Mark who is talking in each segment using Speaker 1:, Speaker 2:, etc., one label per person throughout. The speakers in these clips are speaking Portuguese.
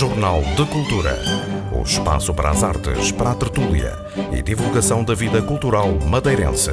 Speaker 1: Jornal de Cultura. O espaço para as artes, para a tertúlia e divulgação da vida cultural madeirense.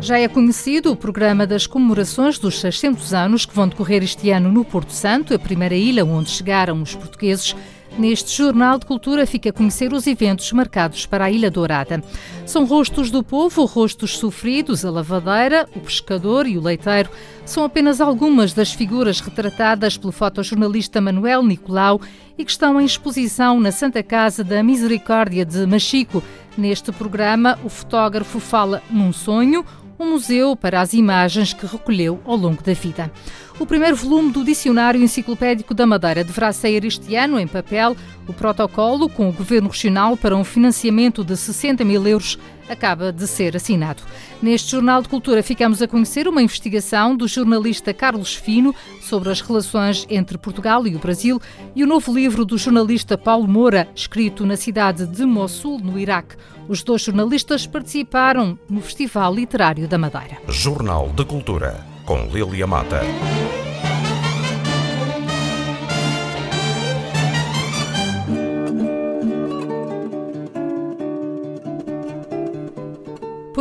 Speaker 2: Já é conhecido o programa das comemorações dos 600 anos que vão decorrer este ano no Porto Santo, a primeira ilha onde chegaram os portugueses Neste Jornal de Cultura fica a conhecer os eventos marcados para a Ilha Dourada. São rostos do povo, rostos sofridos, a lavadeira, o pescador e o leiteiro. São apenas algumas das figuras retratadas pelo fotojornalista Manuel Nicolau e que estão em exposição na Santa Casa da Misericórdia de Machico. Neste programa, o fotógrafo fala num sonho, um museu para as imagens que recolheu ao longo da vida. O primeiro volume do Dicionário Enciclopédico da Madeira deverá sair este ano em papel. O protocolo com o Governo Regional para um financiamento de 60 mil euros acaba de ser assinado. Neste Jornal de Cultura ficamos a conhecer uma investigação do jornalista Carlos Fino sobre as relações entre Portugal e o Brasil e o novo livro do jornalista Paulo Moura, escrito na cidade de Mossul, no Iraque. Os dois jornalistas participaram no Festival Literário da Madeira.
Speaker 1: Jornal de Cultura com Lilia Mata.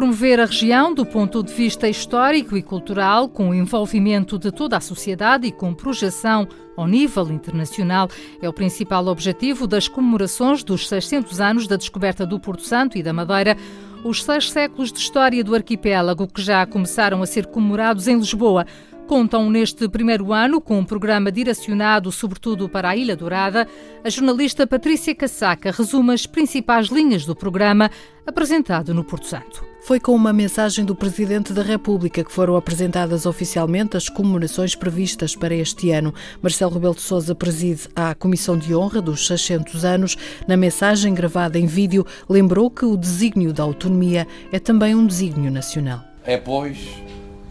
Speaker 2: Promover a região do ponto de vista histórico e cultural, com o envolvimento de toda a sociedade e com projeção ao nível internacional, é o principal objetivo das comemorações dos 600 anos da descoberta do Porto Santo e da Madeira os seis séculos de história do arquipélago que já começaram a ser comemorados em Lisboa. Contam neste primeiro ano com um programa direcionado sobretudo para a Ilha Dourada. A jornalista Patrícia Casaca resume as principais linhas do programa apresentado no Porto Santo.
Speaker 3: Foi com uma mensagem do Presidente da República que foram apresentadas oficialmente as comemorações previstas para este ano. Marcelo Rebelo de Sousa preside a Comissão de Honra dos 600 anos. Na mensagem gravada em vídeo, lembrou que o desígnio da autonomia é também um desígnio nacional.
Speaker 4: É, pois,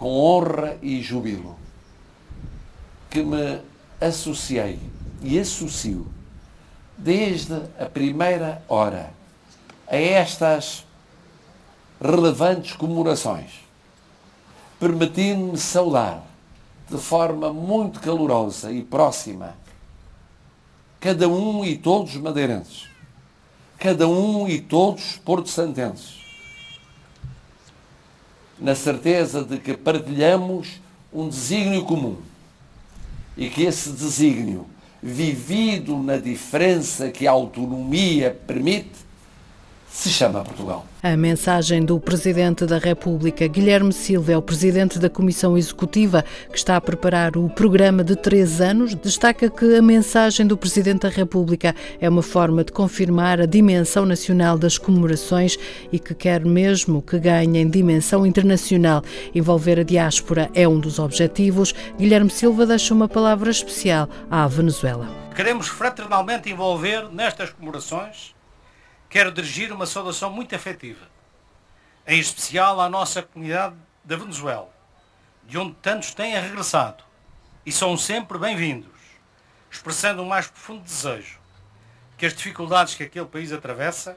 Speaker 4: com honra e júbilo que me associei e associo desde a primeira hora a estas relevantes comemorações, permitindo-me saudar de forma muito calorosa e próxima cada um e todos os madeirenses, cada um e todos porto-santenses, na certeza de que partilhamos um desígnio comum e que esse desígnio, vivido na diferença que a autonomia permite, se chama Portugal.
Speaker 3: A mensagem do Presidente da República, Guilherme Silva, é o Presidente da Comissão Executiva que está a preparar o programa de três anos, destaca que a mensagem do Presidente da República é uma forma de confirmar a dimensão nacional das comemorações e que quer mesmo que ganhem dimensão internacional. Envolver a diáspora é um dos objetivos. Guilherme Silva deixa uma palavra especial à Venezuela.
Speaker 5: Queremos fraternalmente envolver nestas comemorações quero dirigir uma saudação muito afetiva, em especial à nossa comunidade da Venezuela, de onde tantos têm regressado e são sempre bem-vindos, expressando o mais profundo desejo que as dificuldades que aquele país atravessa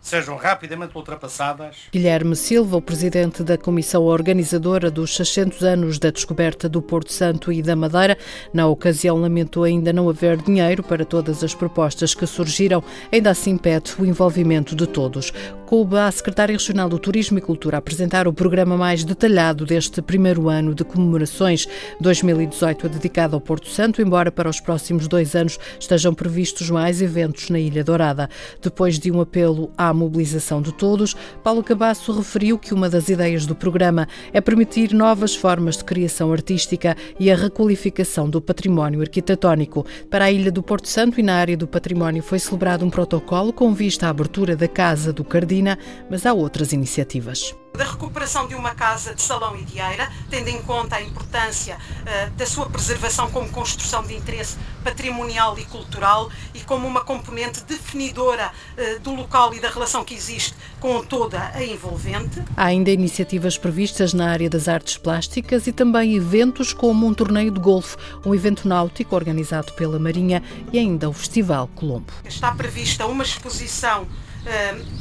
Speaker 5: sejam rapidamente ultrapassadas.
Speaker 3: Guilherme Silva, o presidente da comissão organizadora dos 600 anos da descoberta do Porto Santo e da Madeira, na ocasião lamentou ainda não haver dinheiro para todas as propostas que surgiram, ainda assim pede o envolvimento de todos. Coube à secretária regional do Turismo e Cultura apresentar o programa mais detalhado deste primeiro ano de comemorações. 2018 é dedicado ao Porto Santo, embora para os próximos dois anos estejam previstos mais eventos na Ilha Dourada. Depois de um apelo à à mobilização de todos, Paulo Cabasso referiu que uma das ideias do programa é permitir novas formas de criação artística e a requalificação do património arquitetónico. Para a Ilha do Porto Santo e na área do património foi celebrado um protocolo com vista à abertura da Casa do Cardina, mas há outras iniciativas
Speaker 6: da recuperação de uma casa de salão e de eira, tendo em conta a importância uh, da sua preservação como construção de interesse patrimonial e cultural e como uma componente definidora uh, do local e da relação que existe com toda a envolvente.
Speaker 3: Há ainda iniciativas previstas na área das artes plásticas e também eventos como um torneio de golfe, um evento náutico organizado pela Marinha e ainda o Festival Colombo.
Speaker 6: Está prevista uma exposição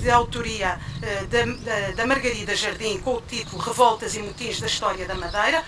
Speaker 6: de autoria eh, da, Margarida Jardim com o título Revoltas e Motins da História da Madeira,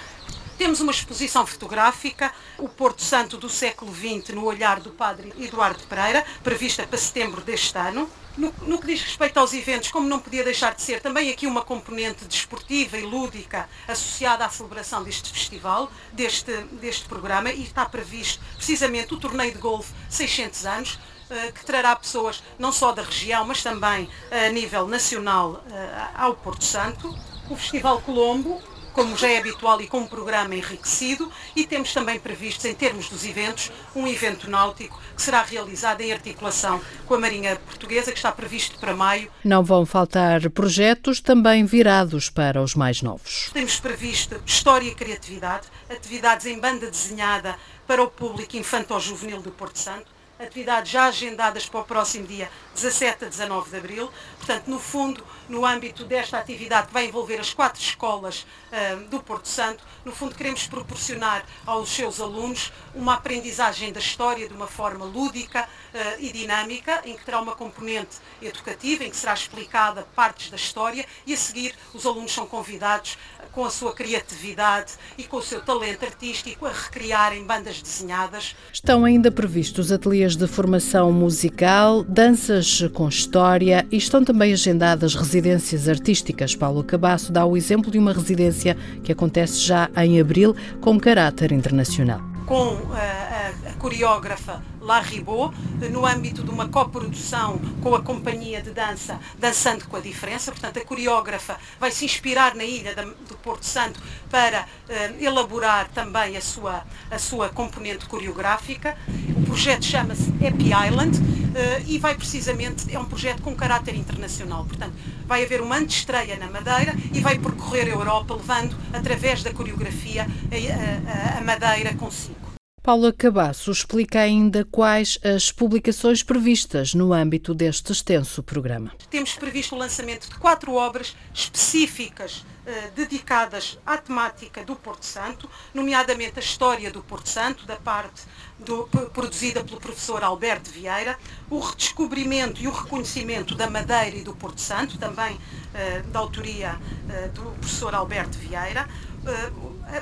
Speaker 6: Temos uma exposição fotográfica, o Porto Santo do século XX, no olhar do padre Eduardo Pereira, prevista para setembro deste ano. No, no, que diz respeito aos eventos, como não podia deixar de ser, também aqui uma componente desportiva e lúdica associada à celebração deste festival, deste, deste programa, e está previsto precisamente o torneio de golfe 600 anos, eh, que trará pessoas não só da região, mas também a nível nacional eh, ao Porto Santo. O Festival Colombo, como já é habitual e com um programa enriquecido, e temos também previstos, em termos dos eventos, um evento náutico que será realizado em articulação com a Marinha Portuguesa, que está previsto para maio.
Speaker 3: Não vão faltar projetos também virados para os mais novos.
Speaker 6: Temos previsto História e Criatividade, atividades em banda desenhada para o público infantil-juvenil do Porto Santo, atividades já agendadas para o próximo dia 17 a 19 de abril. Portanto, no fundo, no âmbito desta atividade que vai envolver as quatro escolas uh, do Porto Santo, no fundo queremos proporcionar aos seus alunos uma aprendizagem da história de uma forma lúdica uh, e dinâmica, em que terá uma componente educativa, em que será explicada partes da história e a seguir os alunos são convidados com a sua criatividade e com o seu talento artístico a recriarem bandas desenhadas.
Speaker 3: Estão ainda previstos ateliês de formação musical, danças com história e estão também agendadas residências artísticas. Paulo Cabasso dá o exemplo de uma residência que acontece já em abril com caráter internacional.
Speaker 6: Com a, a coreógrafa La Ribot, no âmbito de uma coprodução com a companhia de dança Dançando com a Diferença. Portanto, a coreógrafa vai se inspirar na ilha do Porto Santo para uh, elaborar também a sua, a sua componente coreográfica. O projeto chama-se Happy Island uh, e vai precisamente, é um projeto com caráter internacional. Portanto, vai haver uma antestreia na Madeira e vai percorrer a Europa levando, através da coreografia, a, a, a Madeira consigo.
Speaker 3: Paula Cabasso explica ainda quais as publicações previstas no âmbito deste extenso programa.
Speaker 6: Temos previsto o lançamento de quatro obras específicas eh, dedicadas à temática do Porto Santo, nomeadamente a história do Porto Santo, da parte do, produzida pelo professor Alberto Vieira, o redescobrimento e o reconhecimento da Madeira e do Porto Santo, também eh, da autoria eh, do professor Alberto Vieira,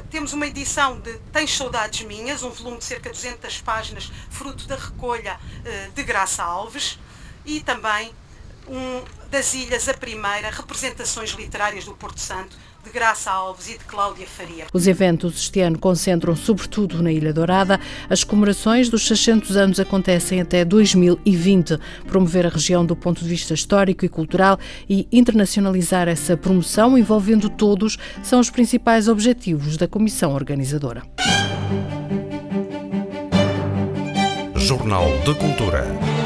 Speaker 6: temos uma edição de Tens Saudades Minhas, um volume de cerca de 200 páginas, fruto da recolha uh, de Graça Alves, e também um, das Ilhas, a primeira, representações literárias do Porto Santo, de Graça Alves e de Cláudia Faria.
Speaker 3: Os eventos este ano concentram sobretudo na Ilha Dourada. As comemorações dos 600 anos acontecem até 2020. Promover a região do ponto de vista histórico e cultural e internacionalizar essa promoção envolvendo todos são os principais objetivos da comissão organizadora.
Speaker 1: Jornal de Cultura.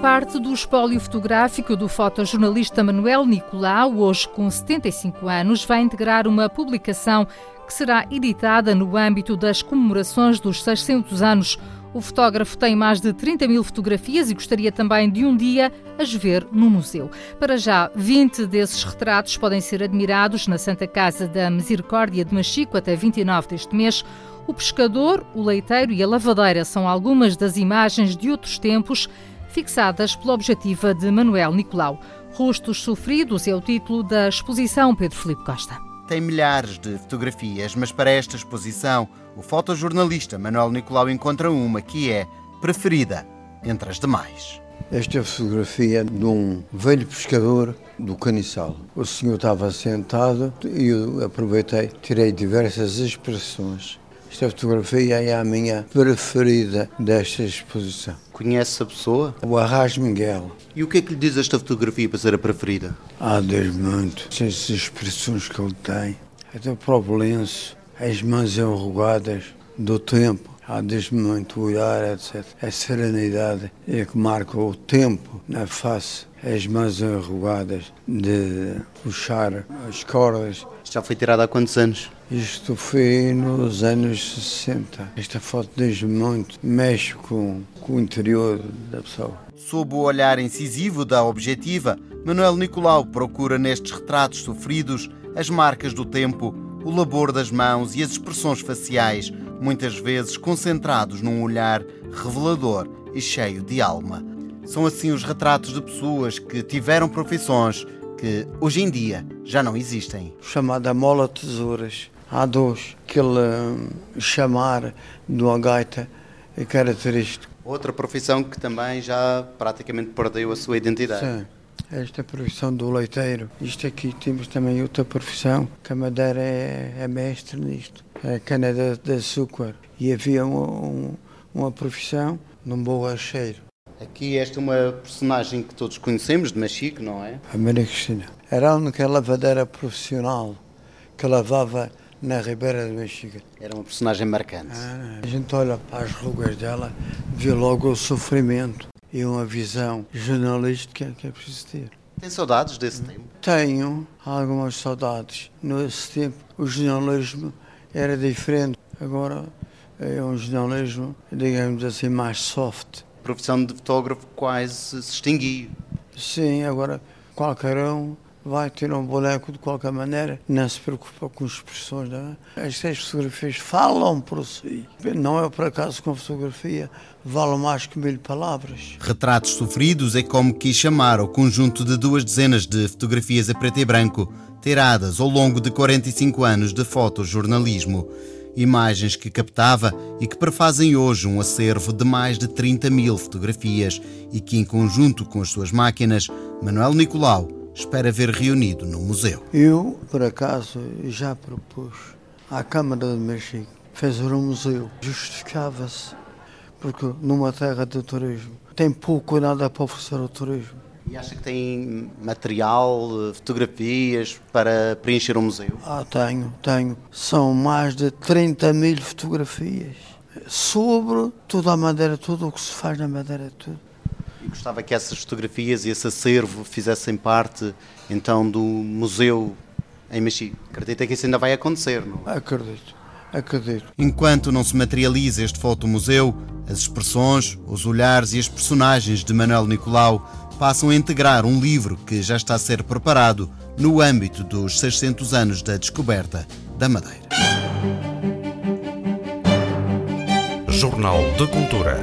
Speaker 2: Parte do espólio fotográfico do fotojornalista Manuel Nicolau, hoje com 75 anos, vai integrar uma publicação que será editada no âmbito das comemorações dos 600 anos. O fotógrafo tem mais de 30 mil fotografias e gostaria também de um dia as ver no museu. Para já, 20 desses retratos podem ser admirados na Santa Casa da Misericórdia de Machico até 29 deste mês. O pescador, o leiteiro e a lavadeira são algumas das imagens de outros tempos fixadas pela objetiva de Manuel Nicolau. Rostos Sofridos é o título da exposição Pedro Filipe Costa.
Speaker 7: Tem milhares de fotografias, mas para esta exposição, o fotojornalista Manuel Nicolau encontra uma que é preferida entre as demais.
Speaker 8: Esta fotografia de um velho pescador do Caniçal. O senhor estava sentado e eu aproveitei, tirei diversas expressões. Esta fotografia é a minha preferida desta exposição.
Speaker 7: Conhece a pessoa?
Speaker 8: O Arras Miguel.
Speaker 7: E o que é que lhe diz esta fotografia para ser a preferida?
Speaker 8: Ah, desde muito. As expressões que ele tem. Até o próprio lenço, as mãos enrugadas do tempo. Ah, desde muito o olhar, etc. A serenidade é que marca o tempo na face as mãos enrugadas de puxar as cordas.
Speaker 7: Já foi tirada há quantos anos?
Speaker 8: Isto foi nos anos 60. Esta foto desde muito mexe com, com o interior da pessoa.
Speaker 7: Sob o olhar incisivo da objetiva, Manuel Nicolau procura nestes retratos sofridos as marcas do tempo, o labor das mãos e as expressões faciais, muitas vezes concentrados num olhar revelador e cheio de alma. São assim os retratos de pessoas que tiveram profissões que hoje em dia já não existem.
Speaker 8: Chamada mola tesouras. Há dois, aquele hum, chamar do gaita é característico.
Speaker 7: Outra profissão que também já praticamente perdeu a sua identidade.
Speaker 8: Sim. Esta profissão do leiteiro. Isto aqui temos também outra profissão, que a Madeira é, é mestre nisto. É cana de, de açúcar. E havia um, um, uma profissão num borracheiro.
Speaker 7: Aqui esta é uma personagem que todos conhecemos, de Machique, não é?
Speaker 8: A Maria Cristina. Era a única lavadeira profissional que lavava na Ribeira de Machique.
Speaker 7: Era uma personagem marcante.
Speaker 8: Ah, a gente olha para as rugas dela, vê logo o sofrimento e uma visão jornalística que é preciso ter.
Speaker 7: Tem saudades desse tempo?
Speaker 8: Tenho algumas saudades. Nesse tempo o jornalismo era diferente. Agora é um jornalismo, digamos assim, mais soft.
Speaker 7: A profissão de fotógrafo quase se extinguiu.
Speaker 8: Sim, agora qualquer um vai ter um boneco de qualquer maneira, não se preocupa com expressões. Não é? Estas fotografias falam por si. Não é por acaso que uma fotografia vale mais que mil palavras.
Speaker 7: Retratos Sofridos é como quis chamar o conjunto de duas dezenas de fotografias a preto e branco, tiradas ao longo de 45 anos de fotojornalismo. Imagens que captava e que prefazem hoje um acervo de mais de 30 mil fotografias e que, em conjunto com as suas máquinas, Manuel Nicolau espera ver reunido no museu.
Speaker 8: Eu, por acaso, já propus à Câmara de Mexico fazer um museu. Justificava-se, porque numa terra de turismo tem pouco ou nada para oferecer ao turismo.
Speaker 7: E acha que tem material, fotografias para preencher um museu?
Speaker 8: Ah, tenho, tenho. São mais de 30 mil fotografias sobre toda a Madeira, tudo o que se faz na Madeira, tudo.
Speaker 7: Gostava que essas fotografias e esse acervo fizessem parte então do museu em Mexico. Acredita que isso ainda vai acontecer, não?
Speaker 8: Acredito, acredito.
Speaker 7: Enquanto não se materializa este fotomuseu, as expressões, os olhares e as personagens de Manuel Nicolau passam a integrar um livro que já está a ser preparado no âmbito dos 600 anos da descoberta da Madeira.
Speaker 1: Jornal de Cultura.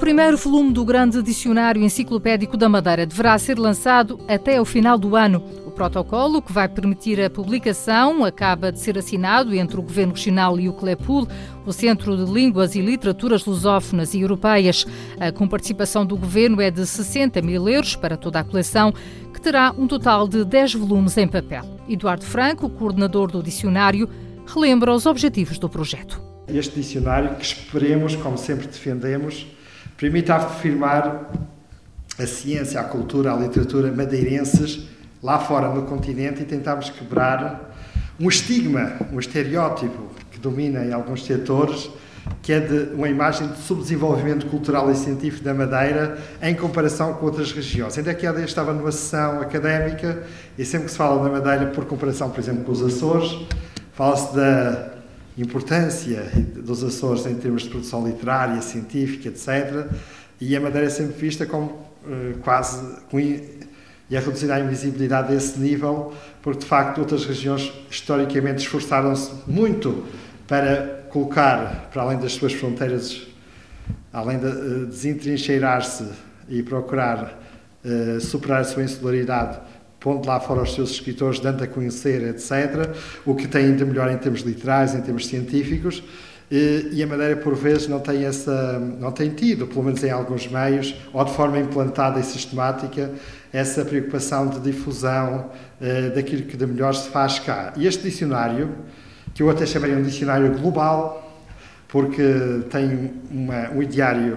Speaker 2: Primeiro volume do grande dicionário enciclopédico da Madeira deverá ser lançado até o final do ano. O protocolo, que vai permitir a publicação, acaba de ser assinado entre o Governo Regional e o CLEPUL, o Centro de Línguas e Literaturas Lusófonas e Europeias. A comparticipação do Governo é de 60 mil euros para toda a coleção, que terá um total de 10 volumes em papel. Eduardo Franco, coordenador do dicionário, relembra os objetivos do projeto.
Speaker 9: Este dicionário, que esperemos, como sempre defendemos, permite afirmar a ciência, a cultura, a literatura madeirenses lá fora no continente e tentarmos quebrar um estigma, um estereótipo que domina em alguns setores, que é de uma imagem de subdesenvolvimento cultural e científico da Madeira em comparação com outras regiões. Ainda que há dia estava numa sessão académica e sempre que se fala da Madeira por comparação, por exemplo, com os Açores, fala-se da importância dos Açores em termos de produção literária, científica, etc. E a Madeira é sempre vista como uh, quase e é reduzida a invisibilidade desse nível, porque de facto outras regiões historicamente esforçaram-se muito para colocar, para além das suas fronteiras, além de uh, desentrincheirar-se e procurar uh, superar a sua insularidade, pondo lá fora os seus escritores, dando a conhecer, etc., o que tem de melhor em termos literais, em termos científicos, e a Madeira, por vezes, não tem, essa, não tem tido, pelo menos em alguns meios, ou de forma implantada e sistemática, essa preocupação de difusão uh, daquilo que de melhor se faz cá. E este dicionário, que eu até chamaria um dicionário global, porque tem uma, um ideário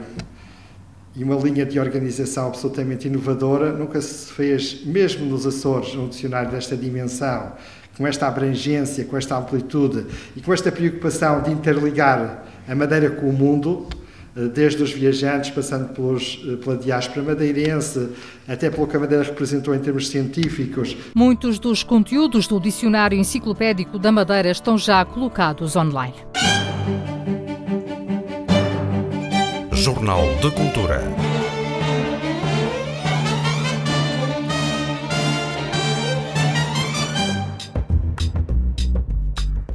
Speaker 9: e uma linha de organização absolutamente inovadora, nunca se fez, mesmo nos Açores, um dicionário desta dimensão, com esta abrangência, com esta amplitude e com esta preocupação de interligar a Madeira com o mundo, eh, desde os viajantes, passando pelos, eh, pela diáspora madeirense, até pelo que a Madeira representou em termos científicos.
Speaker 2: Muitos dos conteúdos do Dicionário Enciclopédico da Madeira estão já colocados online.
Speaker 1: Jornal de Cultura.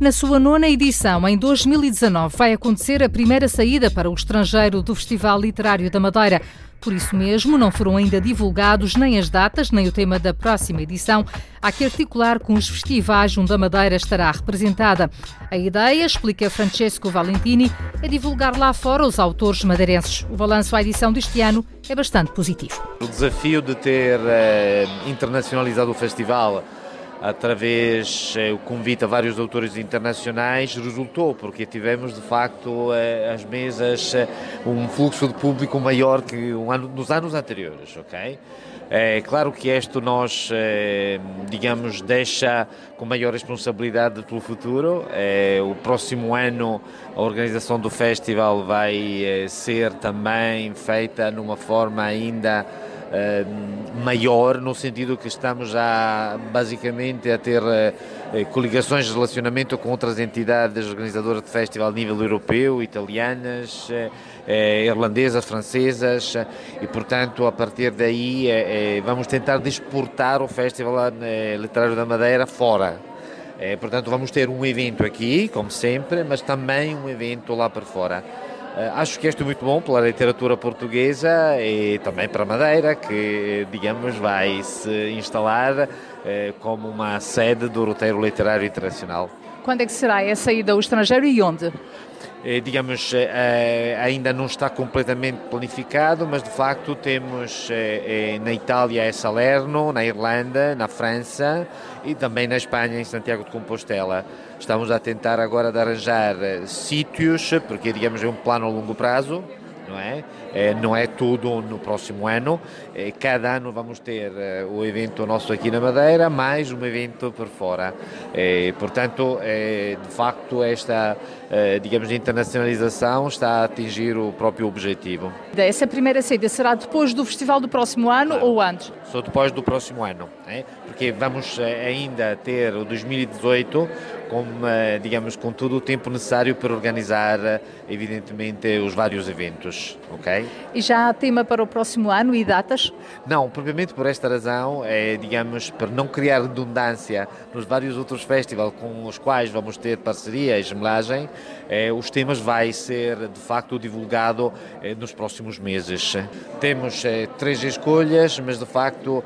Speaker 2: Na sua nona edição, em 2019, vai acontecer a primeira saída para o estrangeiro do Festival Literário da Madeira. Por isso mesmo, não foram ainda divulgados nem as datas, nem o tema da próxima edição. Há que articular com os festivais onde a Madeira estará representada. A ideia, explica Francesco Valentini, é divulgar lá fora os autores madeirenses. O balanço à edição deste ano é bastante positivo.
Speaker 10: O desafio de ter eh, internacionalizado o festival através eh, convite a vários autores internacionais resultou, porque tivemos de facto eh, as mesas eh, um fluxo de público maior que um ano, nos anos anteriores, ok? É claro que isto nós, digamos, deixa com maior responsabilidade pelo futuro. O próximo ano a organização do festival vai ser também feita numa forma ainda eh, maior, no sentido que estamos já basicamente a ter eh, coligações de relacionamento com outras entidades organizadoras de festival a nível europeu, italianas, eh, irlandesas, francesas, e portanto a partir daí vamos tentar exportar o Festival Literário da Madeira fora. portanto, vamos ter um evento aqui, como sempre, mas também um evento lá para fora. Eh, acho que este é muito bom pela literatura portuguesa e também para Madeira, que, digamos, vai se instalar eh, como uma sede do roteiro literário internacional.
Speaker 2: Quando é que será essa ida ao estrangeiro e onde?
Speaker 10: Eh, digamos, eh, ainda não está completamente planificado, mas de facto temos eh, na Itália é Salerno, na Irlanda, na França e também na Espanha, em Santiago de Compostela. Estamos a tentar agora de arranjar sítios, porque digamos é um plano a longo prazo, não é? é? não é tudo no próximo ano. É, cada ano vamos ter é, o evento nosso aqui na Madeira, mais um evento por fora. portanto, de facto, esta, digamos, internacionalização está a atingir o próprio objetivo.
Speaker 2: Essa primeira saída será depois do festival do próximo ano claro. ou antes?
Speaker 10: Só depois do próximo ano, porque vamos ainda ter o 2018 com, digamos, com todo o tempo necessário para organizar, evidentemente, os vários eventos, ok?
Speaker 2: E já há tema para o próximo ano e datas?
Speaker 10: Não, propriamente por esta razão, é, digamos, para não criar redundância nos vários outros festivais com os quais vamos ter parceria e gemelagem, é, os temas vai ser, de facto, divulgado é, nos próximos meses. Temos três escolhas, mas, de facto,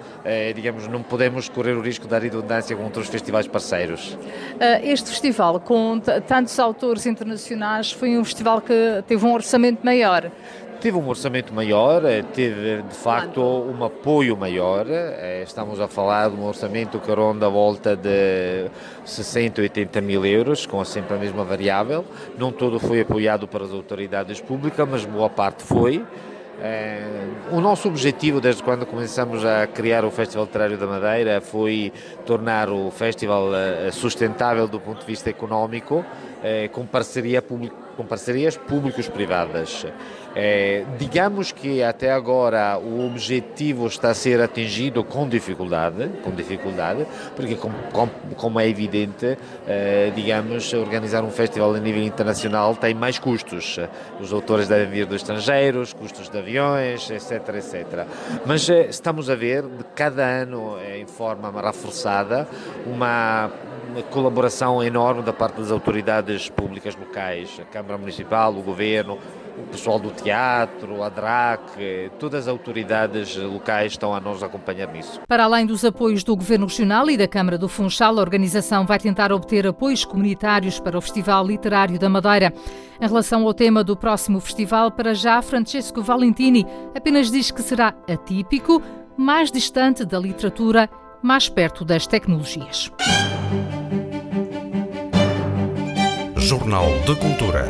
Speaker 10: digamos, não podemos correr o risco da redundância com outros festivais parceiros.
Speaker 2: Uh, este festival, com tantos autores internacionais, foi um festival que teve um orçamento maior.
Speaker 10: Teve um orçamento maior, eh, teve de facto um apoio maior. Eh, estamos a falar de um orçamento que ronda a volta de 60, 80 mil euros, com sempre a mesma variável. Não todo foi apoiado pelas autoridades públicas, mas boa parte foi. É, o nosso objetivo, desde quando começamos a criar o Festival Literário da Madeira, foi tornar o festival eh, sustentável do ponto de vista económico, é, com, parceria com parcerias públicos-privadas. É, digamos que até agora o objetivo está a ser atingido com dificuldade, com dificuldade, porque como, como é evidente, é, digamos, organizar um festival a nível internacional tem mais custos. Os autores devem vir dos estrangeiros, custos de aviões, etc, etc. Mas é, estamos a ver de cada ano, é, em forma reforçada, uma uma colaboração enorme da parte das autoridades públicas locais, a Câmara Municipal, o Governo, o pessoal do teatro, a DRAC, todas as autoridades locais estão a nos acompanhar nisso.
Speaker 2: Para além dos apoios do Governo Regional e da Câmara do Funchal, a organização vai tentar obter apoios comunitários para o Festival Literário da Madeira. Em relação ao tema do próximo festival, para já, Francesco Valentini apenas diz que será atípico, mais distante da literatura, mais perto das tecnologias.
Speaker 1: Jornal de Cultura.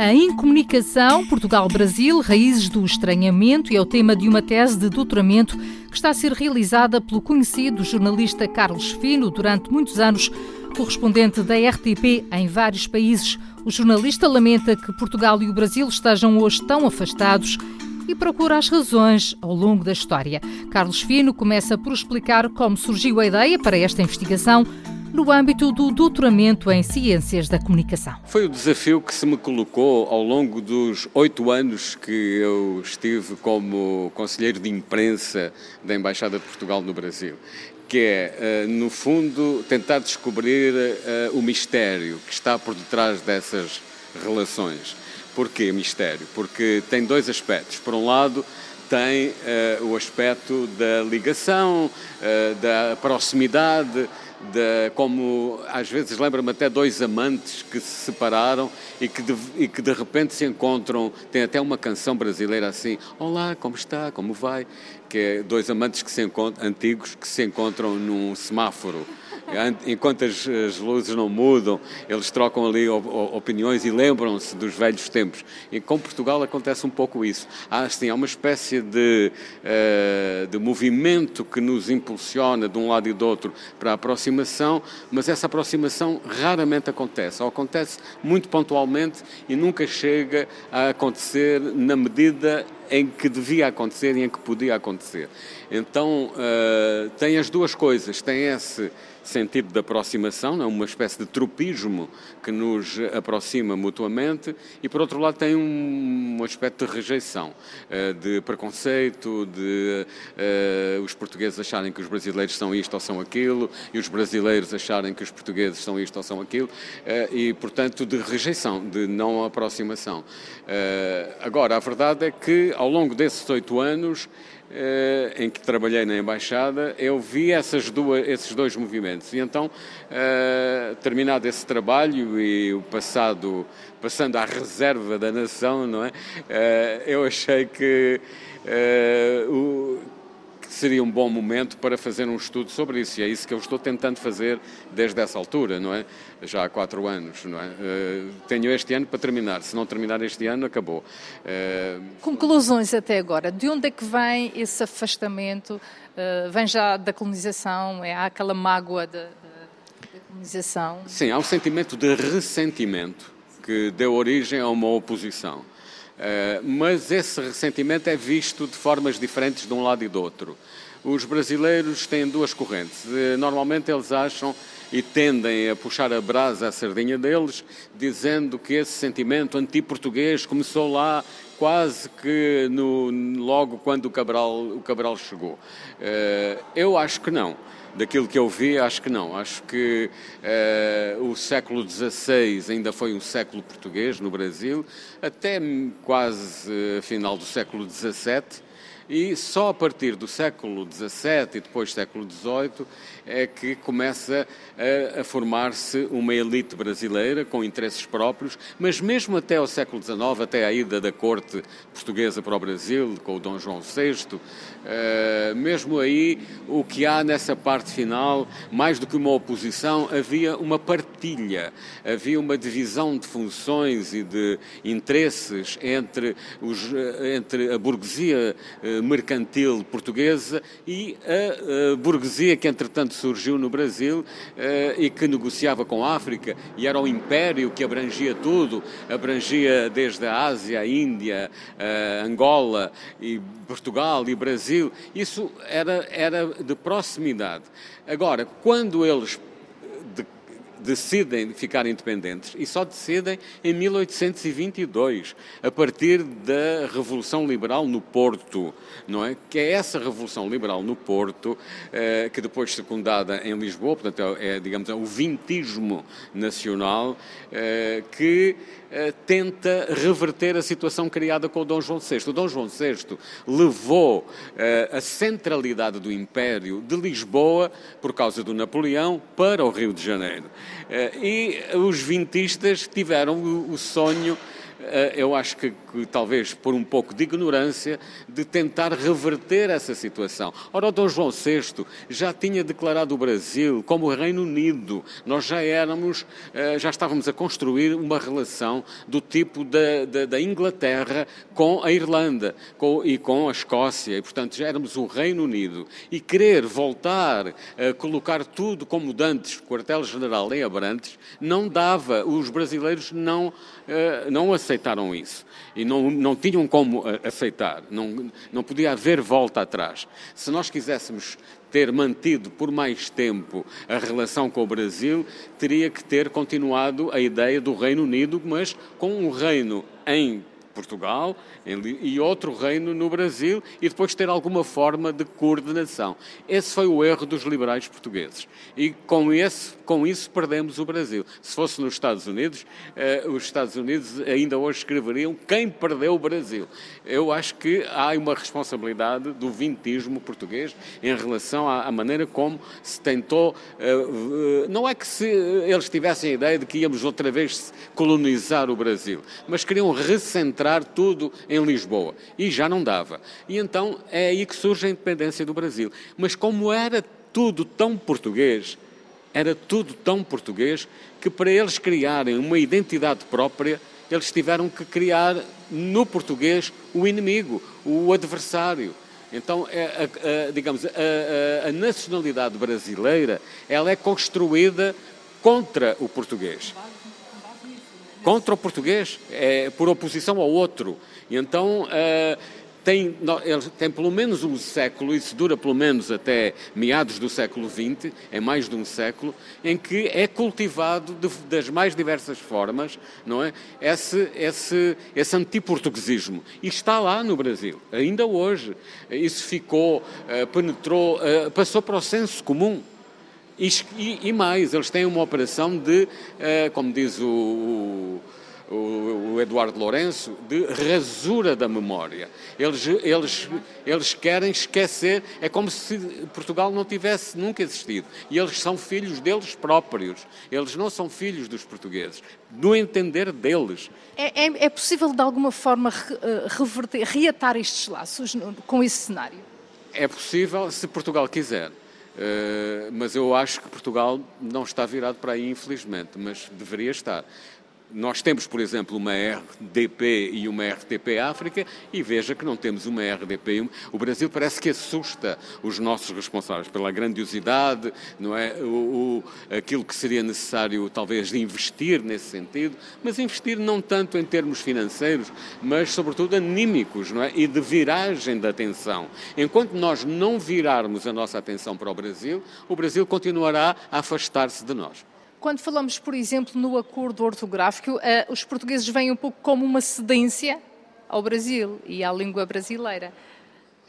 Speaker 2: A Incomunicação Portugal-Brasil, Raízes do Estranhamento, é o tema de uma tese de doutoramento que está a ser realizada pelo conhecido jornalista Carlos Fino durante muitos anos, correspondente da RTP em vários países. O jornalista lamenta que Portugal e o Brasil estejam hoje tão afastados e procura as razões ao longo da história. Carlos Fino começa por explicar como surgiu a ideia para esta investigação no âmbito do doutoramento em Ciências da Comunicação.
Speaker 11: Foi o desafio que se me colocou ao longo dos oito anos que eu estive como conselheiro de imprensa da Embaixada de Portugal no Brasil que é, eh, no fundo, tentar descobrir eh, o mistério que está por detrás dessas relações. Porquê mistério? Porque tem dois aspectos. Por um lado, tem uh, o aspecto da ligação, da proximidade, de, como às vezes lembra-me até dois amantes que se separaram e que, de, e que de repente se encontram. Tem até uma canção brasileira assim: Olá, como está? Como vai? Que é dois amantes que se antigos que se encontram num semáforo enquanto as, as, luzes não mudam, eles trocam ali opiniões e lembram-se dos velhos tempos. E com Portugal acontece um pouco isso. Há, assim, há uma espécie de, uh, de movimento que nos impulsiona de um lado e do outro para a aproximação, mas essa aproximação raramente acontece, ou acontece muito pontualmente e nunca chega a acontecer na medida em que devia acontecer e em que podia acontecer. Então, uh, tem as duas coisas, tem esse sentido de aproximação, é uma espécie de tropismo que nos aproxima mutuamente, e por outro lado tem um, um aspecto de rejeição, uh, de preconceito, de uh, os portugueses acharem que os brasileiros são isto ou são aquilo, e os brasileiros acharem que os portugueses são isto ou são aquilo, e portanto de rejeição, de não aproximação. agora, a verdade é que ao longo desses oito anos, eh, em que trabalhei na Embaixada, eu vi essas duas, esses dois movimentos. E então, eh, terminado esse trabalho e o passado, passando à reserva da nação, não é? Eh, eu achei que o seria um bom momento para fazer um estudo sobre isso. E é isso que eu estou tentando fazer desde essa altura, não é? Já há quatro anos, não é? Uh, tenho este ano para terminar. Se não terminar este ano, acabou.
Speaker 2: Uh... Conclusões até agora. De onde é que vem esse afastamento? Uh, vem já da colonização? É, há aquela mágoa da, da colonização?
Speaker 11: Sim, há um sentimento de ressentimento que deu origem a uma oposição. Eh, mas esse ressentimento é visto de formas diferentes de um lado e do outro. Os brasileiros têm duas correntes. Eh, normalmente eles acham e tendem a puxar a brasa à sardinha deles, dizendo que esse sentimento anti-português começou lá quase que no, logo quando o Cabral, o Cabral chegou. Eh, eu acho que não daquilo que eu vi, acho que não. Acho que uh, o século XVI ainda foi um século português no Brasil, até quase uh, final do século XVII. E só a partir do século XVII e depois século XVIII é que começa a, a formar-se uma elite brasileira com interesses próprios, mas mesmo até ao século XIX, até a ida da corte portuguesa para o Brasil, com o Dom João VI, uh, eh, mesmo aí o que há nessa parte final, mais do que uma oposição, havia uma partilha, havia uma divisão de funções e de interesses entre, os, eh, entre a burguesia uh, mercantil portuguesa e a, a burguesia que entretanto surgiu no Brasil eh, e que negociava com a África e era um império que abrangia tudo, abrangia desde a Ásia, a Índia, eh, Angola e Portugal e Brasil. Isso era, era de proximidade. Agora, quando eles decidem ficar independentes e só decidem em 1822, a partir da Revolução Liberal no Porto, não é? Que é essa Revolução Liberal no Porto, eh, que depois secundada em Lisboa, portanto é, é digamos, é o vintismo nacional, eh, que tenta reverter a situação criada com o Dom João VI. O Dom João VI levou eh, a centralidade do Império de Lisboa, por causa do Napoleão, para o Rio de Janeiro. Eh, e os vintistas tiveram o sonho eh, eu acho que, que, talvez por um pouco de ignorância, de tentar reverter essa situação. Ora, o Dom João VI já tinha declarado o Brasil como Reino Unido. Nós já éramos, eh, já estávamos a construir uma relação do tipo da, da, da Inglaterra com a Irlanda com, e com a Escócia. E, portanto, já éramos o Reino Unido. E querer voltar a colocar tudo como dantes, quartel-general em Abrantes, não dava. Os brasileiros não, eh, não aceitavam aceitaram isso e não, não tinham como eh, aceitar, não, não podia haver volta atrás. Se nós quiséssemos ter mantido por mais tempo a relação com o Brasil, teria que ter continuado a ideia do Reino Unido, mas com um reino em Portugal e outro reino no Brasil e depois ter alguma forma de coordenação. Esse foi o erro dos liberais portugueses. E com, esse, com isso perdemos o Brasil. Se fosse nos Estados Unidos, eh, os Estados Unidos ainda hoje escreveriam quem perdeu o Brasil. Eu acho que há uma responsabilidade do vintismo português em relação à, à maneira como se tentou. Eh, não é que se eles tivessem a ideia de que íamos outra vez colonizar o Brasil, mas queriam recentrar tudo em Lisboa. E já não dava. E então é aí que surge a independência do Brasil. Mas como era tudo tão português, era tudo tão português, que para eles criarem uma identidade própria, eles tiveram que criar no português o inimigo, o adversário. Então, é, a, a, digamos, a, a, nacionalidade brasileira, ela é construída contra o português contra o português, é, por oposição ao outro. E então uh, tem, tem pelo menos um século, isso dura pelo menos até meados do século XX, é mais de um século, em que é cultivado de, das mais diversas formas, não é? Esse, esse, esse antiportuguesismo. E está lá no Brasil, ainda hoje. Isso ficou, uh, penetrou, uh, passou para o senso comum. E, e, mais, eles têm uma operação de, uh, como diz o, o, o, Eduardo Lourenço, de rasura da memória. Eles, eles, eles querem esquecer, é como se Portugal não tivesse nunca existido. E eles são filhos deles próprios. Eles não são filhos dos portugueses, no entender deles.
Speaker 2: É, é, é possível, de alguma forma, eh, reverter, reatar estes laços com esse cenário?
Speaker 11: É possível, se Portugal quiser. Uh, mas eu acho que Portugal não está virado para aí, infelizmente, mas deveria estar. Nós temos, por exemplo, uma RDP e uma RTP África e veja que não temos uma RDP. O Brasil parece que assusta os nossos responsáveis pela grandiosidade, não é? O, o, aquilo que seria necessário, talvez, investir nesse sentido, mas investir não tanto em termos financeiros, mas, sobretudo, anímicos, não é? E de viragem da atenção. Enquanto nós não virarmos a nossa atenção para o Brasil, o Brasil continuará a afastar-se de nós.
Speaker 2: Quando falamos, por exemplo, no acordo ortográfico, uh, os portugueses veem um pouco como uma cedência ao Brasil e à língua brasileira.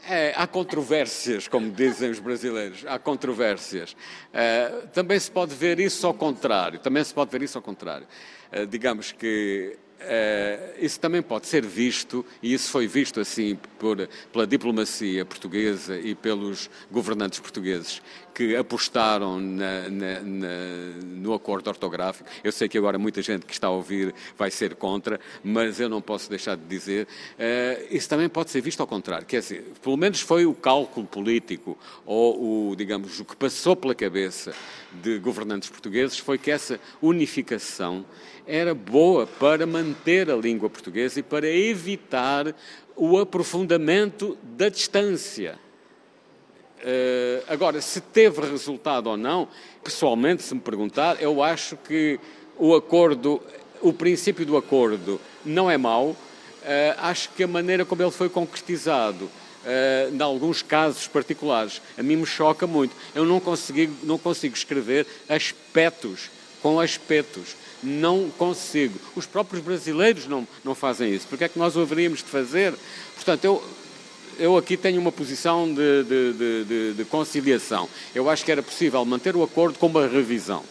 Speaker 11: É, há controvérsias, como dizem os brasileiros, há controvérsias. Uh, também se pode ver isso ao contrário, também se pode ver isso ao contrário. Uh, digamos que isso também pode ser visto, e isso foi visto assim por, pela diplomacia portuguesa e pelos governantes portugueses que apostaram na, na, na, no acordo ortográfico. Eu sei que agora muita gente que está a ouvir vai ser contra, mas eu não posso deixar de dizer. Uh, isso também pode ser visto ao contrário. Quer dizer, pelo menos foi o cálculo político, ou o, digamos, o que passou pela cabeça de governantes portugueses foi que essa unificação era boa para manter a língua portuguesa e para evitar o aprofundamento da distância. Uh, agora, se teve resultado ou não, pessoalmente, se me perguntar, eu acho que o acordo, o princípio do acordo não é mau, uh, acho que a maneira como ele foi concretizado, uh, em alguns casos particulares, a mim me choca muito. Eu não consigo, não consigo escrever aspectos com aspectos não consigo. Os próprios brasileiros não, não fazem isso. Porque é que nós o haveríamos de fazer? Portanto, eu, eu aqui tenho uma posição de, de, de, de, conciliação. Eu acho que era possível manter o acordo com uma revisão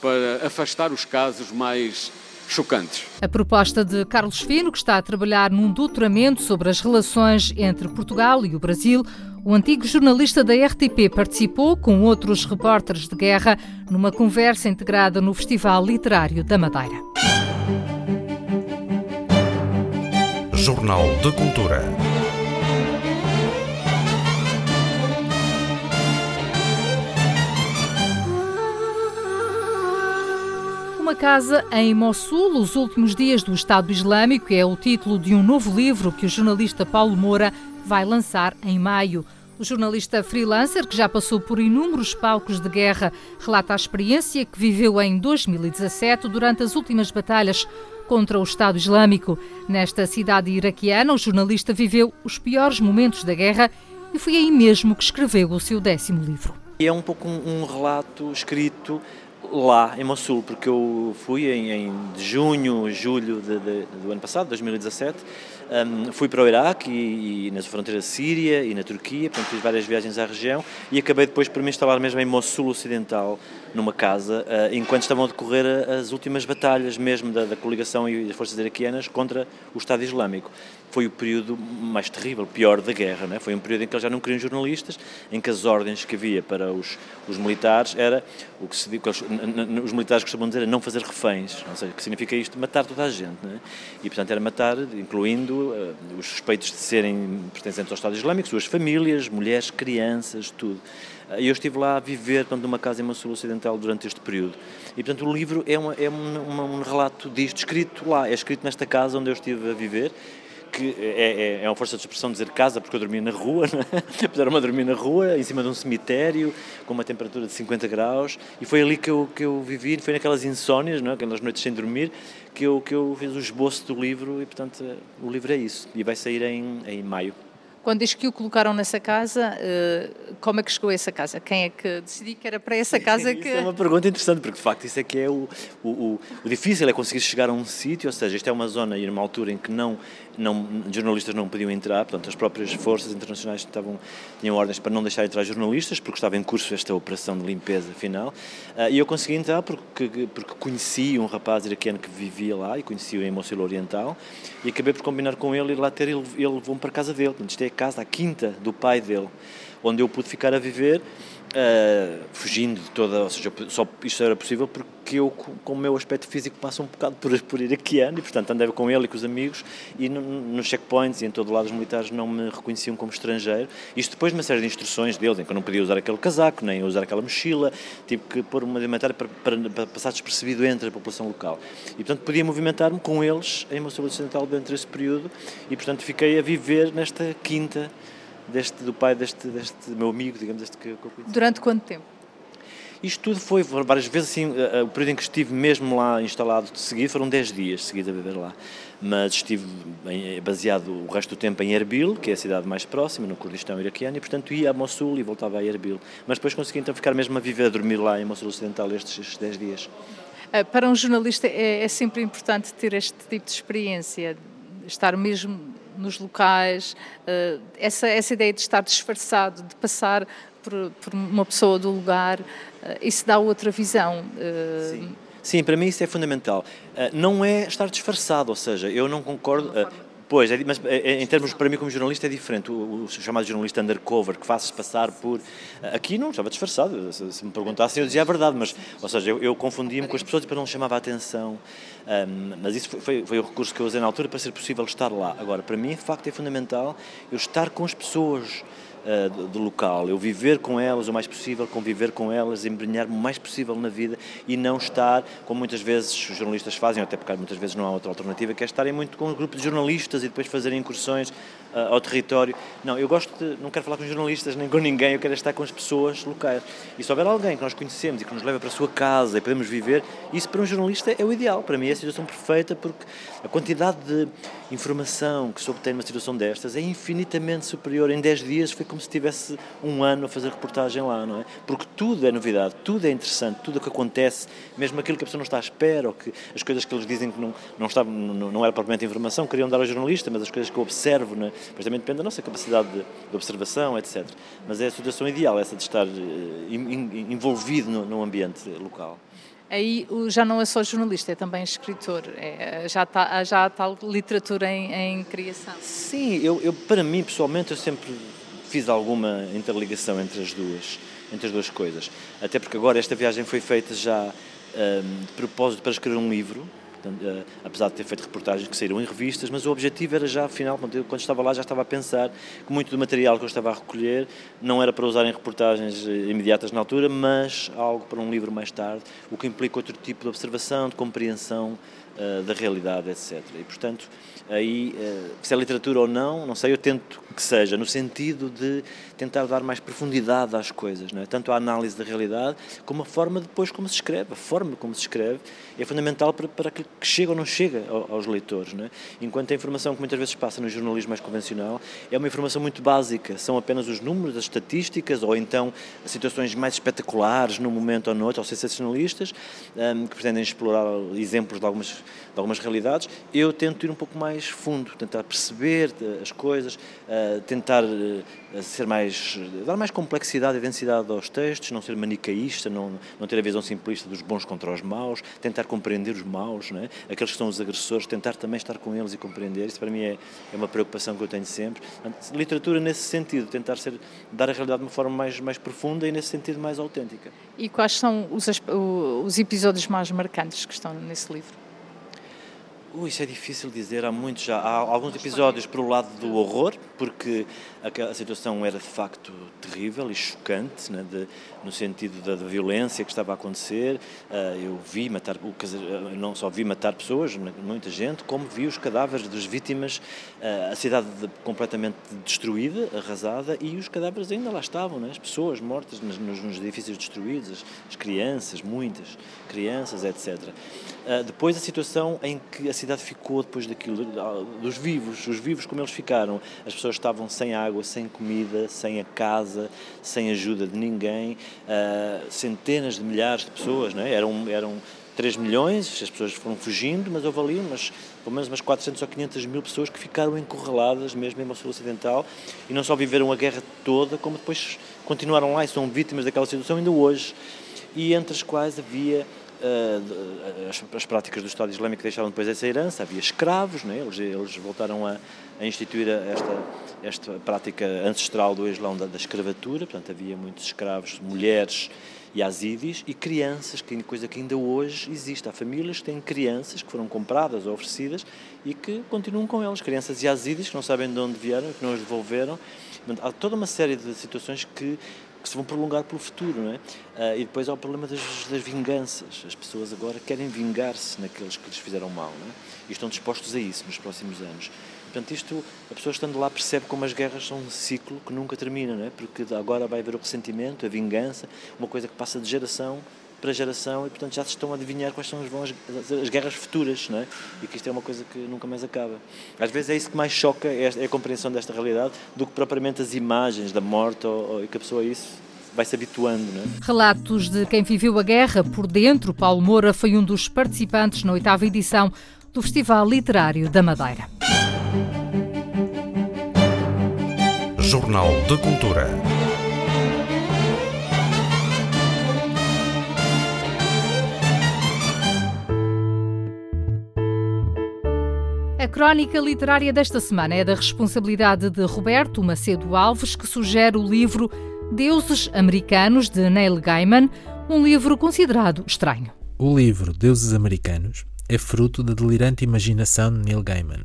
Speaker 11: para afastar os casos mais chocantes.
Speaker 2: A proposta de Carlos Fino, que está a trabalhar num doutoramento sobre as relações entre Portugal e o Brasil, o antigo jornalista da RTP participou com outros repórteres de guerra numa conversa integrada no Festival Literário da Madeira.
Speaker 1: Jornal de Cultura.
Speaker 2: Uma casa em Mossul, os últimos dias do Estado Islâmico, é o título de um novo livro que o jornalista Paulo Moura vai lançar em maio. O jornalista freelancer, que já passou por inúmeros palcos de guerra, relata a experiência que viveu em 2017 durante as últimas batalhas contra o Estado Islâmico. Nesta cidade iraquiana, o jornalista viveu os piores momentos da guerra e foi aí mesmo que escreveu o seu décimo livro.
Speaker 12: É um pouco um, relato escrito lá em Mossul, porque eu fui em, em junho, julho de, de, do ano passado, 2017, um, fui para o Iraque e, e na fronteira Síria e na Turquia, portanto fiz várias viagens à região e acabei depois por me instalar mesmo em Mossul Ocidental, numa casa, uh, enquanto estavam a decorrer as últimas batalhas mesmo da, da coligação e das forças iraquianas contra o Estado Islâmico. Foi o período mais terrível, pior da guerra, né? foi um período em que eles já não queriam jornalistas, em que as ordens que havia para os, os militares era, o que, se, os militares costumam dizer, não fazer reféns, ou seja, que significa isto? Matar toda a gente, né? e portanto era matar, incluindo uh, os suspeitos de serem pertencentes ao Estado Islâmico, suas famílias, mulheres, crianças, tudo. E eu estive lá a viver portanto, numa casa em Mossul Ocidental durante este período. E, portanto, o livro é, uma, é um relato disto, escrito lá, é escrito nesta casa onde eu estive a viver, que é, é, é uma força de expressão dizer casa, porque eu dormia na rua, é? puseram-me a dormir na rua, em cima de um cemitério, com uma temperatura de 50 graus, e foi ali que eu, que eu vivi, foi naquelas insónias, não é? aquelas noites sem dormir, que eu, que eu fiz o esboço do livro, e portanto o livro é isso, e vai sair em, em maio.
Speaker 2: Quando diz que o colocaram nessa casa, eh, como é que chegou a essa casa? Quem é que decidiu que era para essa casa que...
Speaker 12: Isso é uma pergunta interessante, porque de facto isso é que é o, o, o, difícil, é conseguir chegar a um sítio, ou seja, isto é uma zona e numa altura em que não não, jornalistas não podiam entrar, portanto as próprias forças internacionais estavam, tinham ordens para não deixar entrar jornalistas, porque estava em curso esta operação de limpeza final, uh, e eu consegui entrar porque, porque conheci um rapaz iraquiano que vivia lá, e conheci-o em Mosul Oriental, e acabei por combinar com ele ir lá ter, ele, ele levou-me para a casa dele, portanto isto é casa, a quinta do pai dele, onde eu pude ficar a viver, Uh, fugindo de toda, ou seja, só isto era possível porque eu, com o meu aspecto físico, passo um bocado por, por iraquiano e, portanto, andava com ele e com os amigos e no, nos checkpoints e em todo lado os militares não me reconheciam como estrangeiro. Isto depois de uma série de instruções deles, em que eu não podia usar aquele casaco, nem usar aquela mochila, tive que pôr uma alimentar para, para, para, passar despercebido entre a população local. E, portanto, podia movimentar-me com eles em Moçambique Ocidental durante esse período e, portanto, fiquei a viver nesta quinta deste, do pai deste, deste meu amigo, digamos, deste que, que eu conheci.
Speaker 2: Durante quanto tempo?
Speaker 12: Isto tudo foi várias vezes, assim, o período em que estive mesmo lá instalado de seguir foram 10 dias seguidos a viver lá. Mas estive baseado o resto do tempo em Erbil, que é a cidade mais próxima, no Kurdistão iraquiano, e portanto ia a Mossul e voltava a Erbil. Mas depois consegui então ficar mesmo a viver, a dormir lá em Mossul Ocidental estes, estes 10 dias.
Speaker 2: Eh, para um jornalista é, é sempre importante ter este tipo de experiência, estar mesmo nos locais, uh, essa, essa ideia de estar disfarçado, de passar por, por uma pessoa do lugar, uh, isso dá outra visão.
Speaker 12: Uh... Sim. Sim, para mim isso é fundamental. não é estar disfarçado, ou seja, eu não concordo. Pois, é, mas é, é, em termos, para mim como jornalista é diferente. O, o chamado jornalista undercover, que fazes passar por... Aqui não, estava disfarçado. Se, se me perguntassem eu dizia a verdade, mas, ou seja, eu, eu confundia-me com as pessoas e depois não chamava a atenção. Um, mas isso foi, foi, foi, o recurso que eu usei na altura para ser possível estar lá. Agora, para mim, de facto, é fundamental eu estar com as pessoas uh, do, do, local, eu viver com elas o mais possível, conviver com elas, embrenhar-me o mais possível na vida e não estar, como muitas vezes os jornalistas fazem, até porque muitas vezes não há outra alternativa, que é estarem muito com um grupo de jornalistas e depois fazerem incursões uh, ao território. Não, eu gosto de, não quero falar com jornalistas nem com ninguém, eu quero estar com as pessoas locais. E se houver alguém que nós conhecemos e que nos leva para a sua casa e podemos viver, isso para um jornalista é o ideal. Para mim é a situação perfeita porque a quantidade de informação que se obtém numa situação destas é infinitamente superior. Em 10 dias foi como se tivesse um ano a fazer reportagem lá, não é? Porque tudo é novidade, tudo é interessante, tudo o que acontece, mesmo aquilo que a pessoa não está à espera, ou que as coisas que eles dizem que não, não, estava, não, não era propriamente informação, queriam dar ao jornalista, mas as coisas que eu observo, não é? Pois também depende da nossa capacidade de, de observação, etc. Mas é a situação ideal, essa de estar eh, envolvido no, no ambiente local
Speaker 2: aí já não é só jornalista, é também escritor, é, já está já tá literatura em, em, criação.
Speaker 12: Sim, eu, eu, para mim pessoalmente eu sempre fiz alguma interligação entre as duas, entre as duas coisas, até porque agora esta viagem foi feita já um, de propósito para escrever um livro uh, apesar de ter feito reportagens que saíram em revistas, mas o objetivo era já, afinal, quando, quando estava lá, já estava a pensar que muito do material que eu estava a recolher não era para usar em reportagens eh, imediatas na altura, mas algo para um livro mais tarde, o que implica outro tipo de observação, de compreensão uh, da realidade, etc. E, portanto, aí, uh, se é literatura ou não, não sei, eu tento que seja, no sentido de tentar dar mais profundidade às coisas, não é? tanto a análise da realidade, como a forma depois como se escreve. A forma como se escreve é fundamental para, para que chega ou não chega aos leitores. Não é? Enquanto a informação que muitas vezes passa no jornalismo mais convencional é uma informação muito básica, são apenas os números, as estatísticas, ou então situações mais espetaculares num momento ou noutro, ou sensacionalistas, um, que pretendem explorar exemplos de algumas, de algumas realidades. Eu tento ir um pouco mais fundo, tentar perceber as coisas, uh, tentar uh, ser mais, dar mais complexidade e densidade aos textos, não ser manicaísta, não, não ter a visão simplista dos bons contra os maus, tentar compreender os maus, não é? aqueles que são os agressores, tentar também estar com eles e compreender. Isso para mim é, é uma preocupação que eu tenho sempre. Literatura nesse sentido, tentar ser, dar a realidade de uma forma mais, mais profunda e nesse sentido mais autêntica.
Speaker 2: E quais são os, os episódios mais marcantes que estão nesse livro?
Speaker 12: Uh, isso é difícil dizer, há muitos já. Há alguns episódios para o lado do horror, porque a, situação era de facto terrível e chocante, né, de, no sentido da, da, violência que estava a acontecer. Uh, eu vi matar, não só vi matar pessoas, muita gente, como vi os cadáveres das vítimas, uh, a cidade de, completamente destruída, arrasada, e os cadáveres ainda lá estavam, né, as pessoas mortas nos, nos edifícios destruídos, as, as, crianças, muitas crianças, etc. Uh, depois a situação em que a cidade ficou depois daquilo, dos vivos, os vivos como eles ficaram, as pessoas estavam sem água, sem comida, sem a casa, sem ajuda de ninguém, uh, centenas de milhares de pessoas, não é? eram, eram 3 milhões, as pessoas foram fugindo, mas houve ali umas, pelo menos umas 400 ou 500 mil pessoas que ficaram encurraladas mesmo em Mosul Ocidental. E não só viveram a guerra toda, como depois continuaram lá e são vítimas daquela situação ainda hoje, e entre as quais havia as, as, práticas do Estado Islâmico deixaram depois essa herança, havia escravos, né? eles, eles voltaram a, a instituir esta, esta prática ancestral do Islão da, da escravatura, portanto havia muitos escravos, mulheres e azidis e crianças, que coisa que ainda hoje existe. Há famílias que têm crianças que foram compradas ou oferecidas e que continuam com elas, crianças yazidis que não sabem de onde vieram, que não as devolveram. Há toda uma série de situações que que se vão prolongar pelo futuro, não é? Uh, e depois há o problema das, das vinganças. As pessoas agora querem vingar-se naqueles que lhes fizeram mal, não é? E estão dispostos a isso nos próximos anos. Portanto, isto, a pessoa estando lá percebe como as guerras são um ciclo que nunca termina, não é? Porque agora vai haver o ressentimento, a vingança, uma coisa que passa de geração para geração e, portanto, já se estão a adivinhar quais são as, as, as, guerras futuras, não é? E que isto é uma coisa que nunca mais acaba. Às vezes é isso que mais choca, é, é a compreensão desta realidade, do que propriamente as imagens da morte ou, ou, e que a pessoa a isso vai se habituando. Não é?
Speaker 2: Relatos de quem viveu a guerra por dentro, Paulo Moura foi um dos participantes na oitava edição do Festival Literário da Madeira.
Speaker 1: Jornal de Cultura.
Speaker 2: Crónica literária desta semana é da responsabilidade de Roberto Macedo Alves, que sugere o livro Deuses Americanos, de Neil Gaiman, um livro considerado estranho.
Speaker 13: O livro Deuses Americanos é fruto da delirante imaginação de Neil Gaiman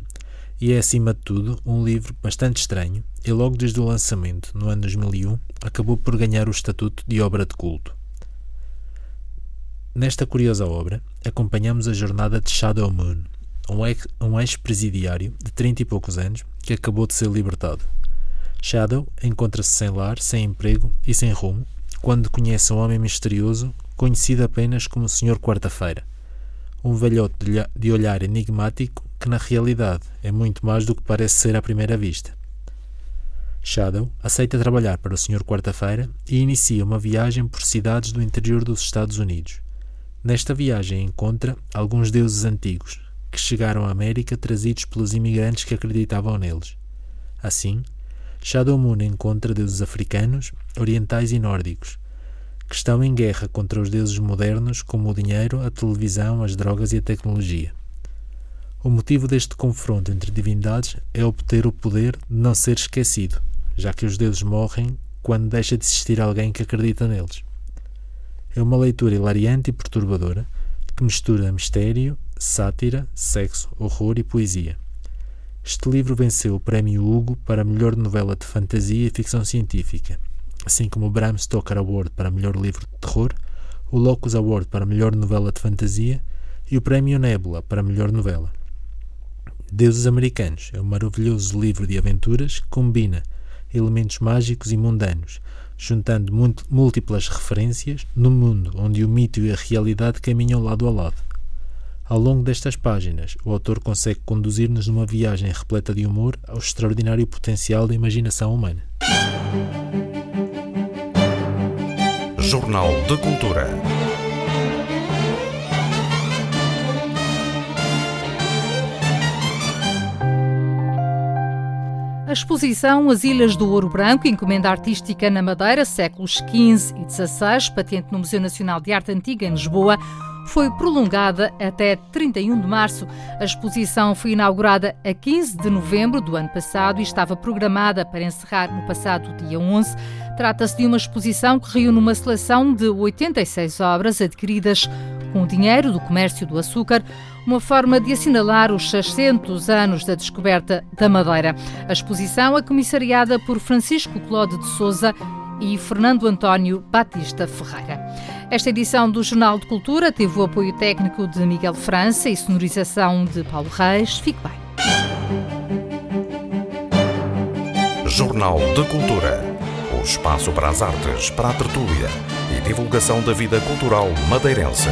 Speaker 13: e é, acima de tudo, um livro bastante estranho e, logo desde o lançamento, no ano 2001, acabou por ganhar o estatuto de obra de culto. Nesta curiosa obra, acompanhamos a jornada de Shadow Moon, um ex-presidiário de 30 e poucos anos que acabou de ser libertado. Shadow encontra-se sem lar, sem emprego e sem rumo quando conhece um homem misterioso conhecido apenas como Sr. Quarta-feira, um velhote de olhar enigmático que na realidade é muito mais do que parece ser à primeira vista. Shadow aceita trabalhar para o Sr. Quarta-feira e inicia uma viagem por cidades do interior dos Estados Unidos. Nesta viagem encontra alguns deuses antigos, que chegaram à América trazidos pelos imigrantes que acreditavam neles. Assim, Shadow Moon encontra deuses africanos, orientais e nórdicos, que estão em guerra contra os deuses modernos como o dinheiro, a televisão, as drogas e a tecnologia. O motivo deste confronto entre divindades é obter o poder de não ser esquecido, já que os deuses morrem quando deixa de existir alguém que acredita neles. É uma leitura hilariante e perturbadora que mistura mistério, sátira, sexo, horror e poesia. Este livro venceu o Prémio Hugo para melhor novela de fantasia e ficção científica, assim como o Bram Stoker Award para melhor livro de terror, o Locus Award para melhor novela de fantasia e o Prémio Nebula para melhor novela. Deuses Americanos é um maravilhoso livro de aventuras que combina elementos mágicos e mundanos, juntando múltiplas referências no mundo onde o mito e a realidade caminham lado a lado. Ao longo destas páginas, o autor consegue conduzir-nos numa viagem repleta de humor ao extraordinário potencial da imaginação humana.
Speaker 1: Jornal de Cultura.
Speaker 2: A exposição As Ilhas do Ouro Branco, encomenda artística na Madeira, séculos XV e XVI, patente no Museu Nacional de Arte Antiga em Lisboa, foi prolongada até 31 de março. A exposição foi inaugurada a 15 de novembro do ano passado e estava programada para encerrar no passado dia 11. Trata-se de uma exposição que reúne uma seleção de 86 obras adquiridas com o dinheiro do comércio do açúcar, uma forma de assinalar os 600 anos da descoberta da Madeira. A exposição é comissariada por Francisco Clode de Souza e Fernando António Batista Ferreira. Esta edição do Jornal de Cultura teve o apoio técnico de Miguel França e sonorização de Paulo Reis. Fique bem.
Speaker 1: Jornal de Cultura. O espaço para as artes, para a tertúlia e divulgação da vida cultural madeirense.